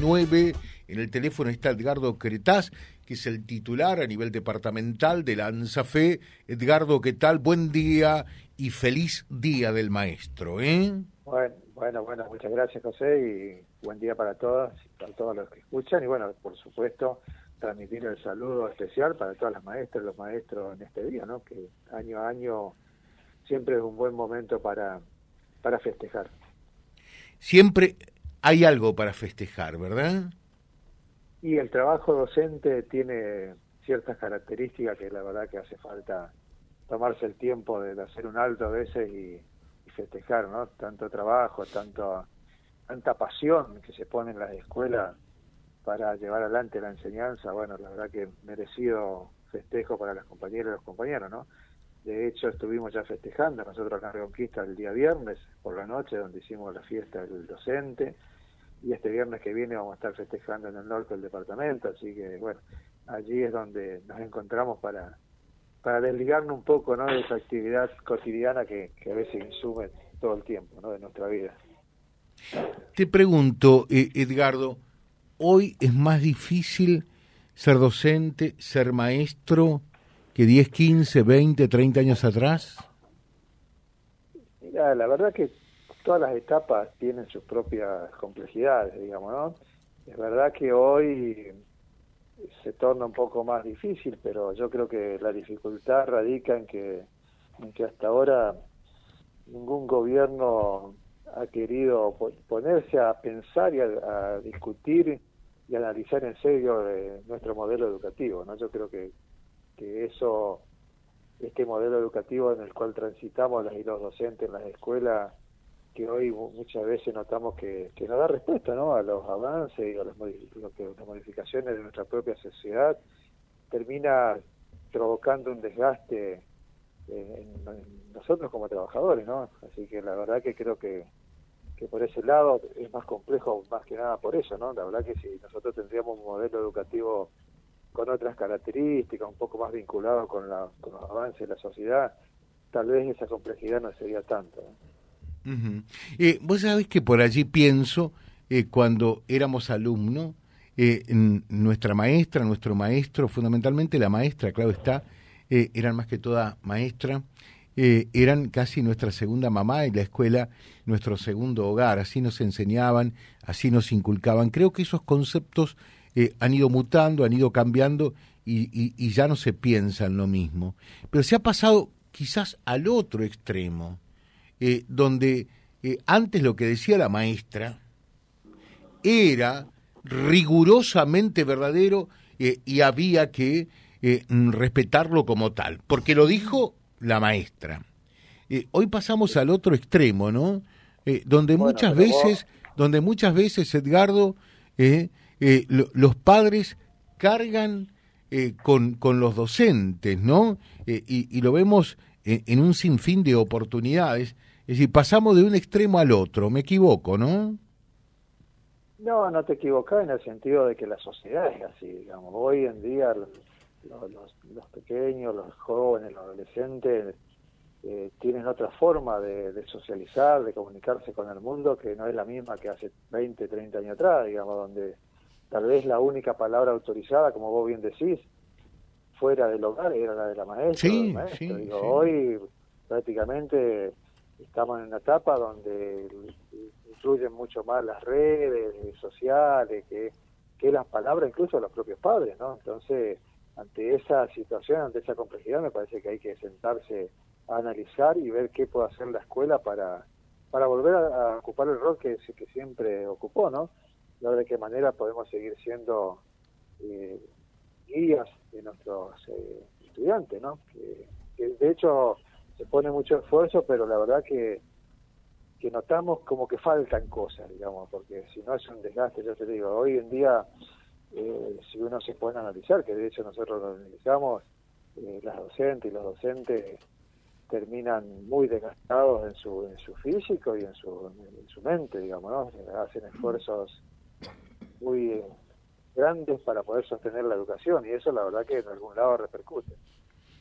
9. En el teléfono está Edgardo Cretaz, que es el titular a nivel departamental de la ANSAFE. Edgardo, ¿qué tal? Buen día y feliz día del maestro, ¿eh? Bueno, bueno, bueno, muchas gracias José y buen día para todas, para todos los que escuchan y bueno, por supuesto, transmitir el saludo especial para todas las maestras y los maestros en este día, ¿no? Que año a año siempre es un buen momento para, para festejar. Siempre hay algo para festejar, ¿verdad? Y el trabajo docente tiene ciertas características que la verdad que hace falta tomarse el tiempo de hacer un alto a veces y, festejar, ¿no? Tanto trabajo, tanto tanta pasión que se pone en las escuelas para llevar adelante la enseñanza, bueno, la verdad que merecido festejo para las compañeras y los compañeros, ¿no? De hecho, estuvimos ya festejando nosotros acá en Reconquista el día viernes por la noche, donde hicimos la fiesta del docente, y este viernes que viene vamos a estar festejando en el norte del departamento, así que bueno, allí es donde nos encontramos para, para desligarnos un poco ¿no? de esa actividad cotidiana que, a veces insume todo el tiempo ¿no? de nuestra vida. Te pregunto, eh, Edgardo, ¿hoy es más difícil ser docente, ser maestro que 10, 15, 20, 30 años atrás? Mira, la verdad que todas las etapas tienen sus propias complejidades, digamos, ¿no? Es verdad que hoy se torna un poco más difícil, pero yo creo que la dificultad radica en que, en que hasta ahora ningún gobierno ha querido ponerse a pensar y a, discutir y analizar en serio nuestro modelo educativo, ¿no? Yo creo que, que eso, este modelo educativo en el cual transitamos las y los docentes en las escuelas, que hoy muchas veces notamos que, que no da respuesta ¿no? a los avances y a las, modificaciones de nuestra propia sociedad, termina provocando un desgaste en, nosotros como trabajadores, ¿no? Así que la verdad que creo que, que por ese lado es más complejo más que nada por eso, ¿no? La verdad que si nosotros tendríamos un modelo educativo con otras características, un poco más vinculado con, la, con los avances de la sociedad, tal vez esa complejidad no sería tanto. Eh, vos sabés que por allí pienso, eh, cuando éramos alumnos, eh, nuestra maestra, nuestro maestro, fundamentalmente la maestra, claro está, eran más que toda maestra, eran casi nuestra segunda mamá y la escuela nuestro segundo hogar, así nos enseñaban, así nos inculcaban. Creo que esos conceptos han ido mutando, han ido cambiando y, y ya no se piensa en lo mismo. Pero se ha pasado quizás al otro extremo eh, donde eh, antes lo que decía la maestra era rigurosamente verdadero eh, y había que respetarlo como tal, porque lo dijo la maestra. hoy pasamos al otro extremo, ¿no? donde muchas veces, donde muchas veces, Edgardo, los padres cargan con, con los docentes, ¿no? Y, y, lo vemos en un sinfín de oportunidades es decir, pasamos de un extremo al otro, me equivoco, ¿no? No, no te equivocas en el sentido de que la sociedad es así, digamos. Hoy en día los, los, pequeños, los jóvenes, los adolescentes eh, tienen otra forma de, socializar, de comunicarse con el mundo que no es la misma que hace 20, 30 años atrás, digamos, donde tal vez la única palabra autorizada, como vos bien decís, fuera del hogar era la de la maestra. Sí, sí, Hoy prácticamente estamos en una etapa donde influyen mucho más las redes sociales que, que las palabras incluso de los propios padres, ¿no? Entonces, ante esa situación, ante esa complejidad, me parece que hay que sentarse a analizar y ver qué puede hacer la escuela para, para volver a, ocupar el rol que, que siempre ocupó, ¿no? Ver de qué manera podemos seguir siendo eh, guías de nuestros eh, estudiantes, ¿no? que de hecho se pone mucho esfuerzo, pero la verdad que, que notamos como que faltan cosas, digamos, porque si no es un desgaste, yo te digo, hoy en día, eh, si uno se pone a analizar, que de hecho nosotros lo analizamos, eh, las docentes y los docentes terminan muy desgastados en su, en su físico y en su, en su mente, digamos, ¿no? Hacen esfuerzos muy grandes para poder sostener la educación y eso la verdad que en algún lado repercute.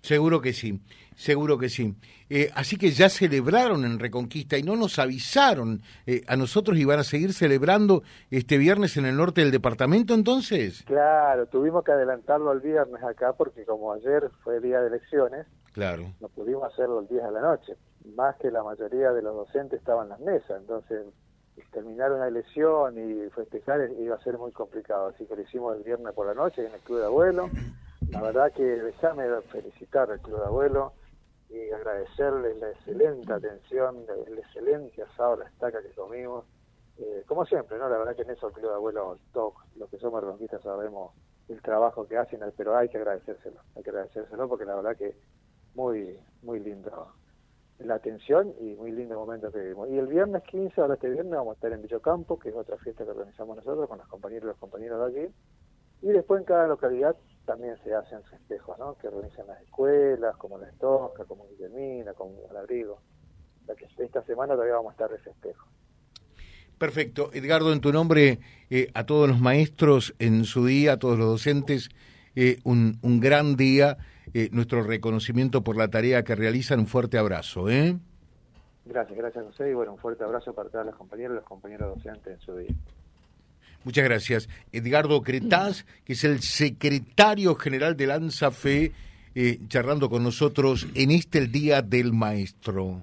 Seguro que sí, seguro que sí. Eh, así que ya celebraron en Reconquista y no nos avisaron eh, a nosotros y van a seguir celebrando este viernes en el norte del departamento entonces. Claro, tuvimos que adelantarlo el viernes acá porque como ayer fue día de elecciones, claro. no pudimos hacerlo el día de la noche, más que la mayoría de los docentes estaban en las mesas, entonces terminar una elección y festejar iba a ser muy complicado, así que lo hicimos el viernes por la noche en el Club de Abuelo. La verdad que déjame felicitar al Club de Abuelo y agradecerles la excelente atención, el excelente asado, la estaca que comimos. Eh, como siempre, ¿no? La verdad que en eso el Club de Abuelo, todos los que somos reconquistas sabemos el trabajo que hacen, pero hay que agradecérselo, hay que agradecérselo porque la verdad que muy, muy lindo la atención y muy lindo momento que vivimos. Y el viernes 15, ahora este viernes, vamos a estar en Villocampo, que es otra fiesta que organizamos nosotros con los compañeros y los compañeros de allí. Y después en cada localidad también se hacen festejos, ¿no? Que organizan las escuelas, como la Estosca, como Guillermina, como Abrigo. La que esta semana todavía vamos a estar de festejo. Perfecto. Edgardo, en tu nombre, eh, a todos los maestros en su día, a todos los docentes, eh, un, un gran día eh, nuestro reconocimiento por la tarea que realizan. Un fuerte abrazo. ¿eh? Gracias, gracias José y bueno, un fuerte abrazo para todas las compañeras y los compañeros docentes en su día. Muchas gracias. Edgardo Cretaz, que es el secretario general de Lanza Fe, eh, charlando con nosotros en este el Día del Maestro.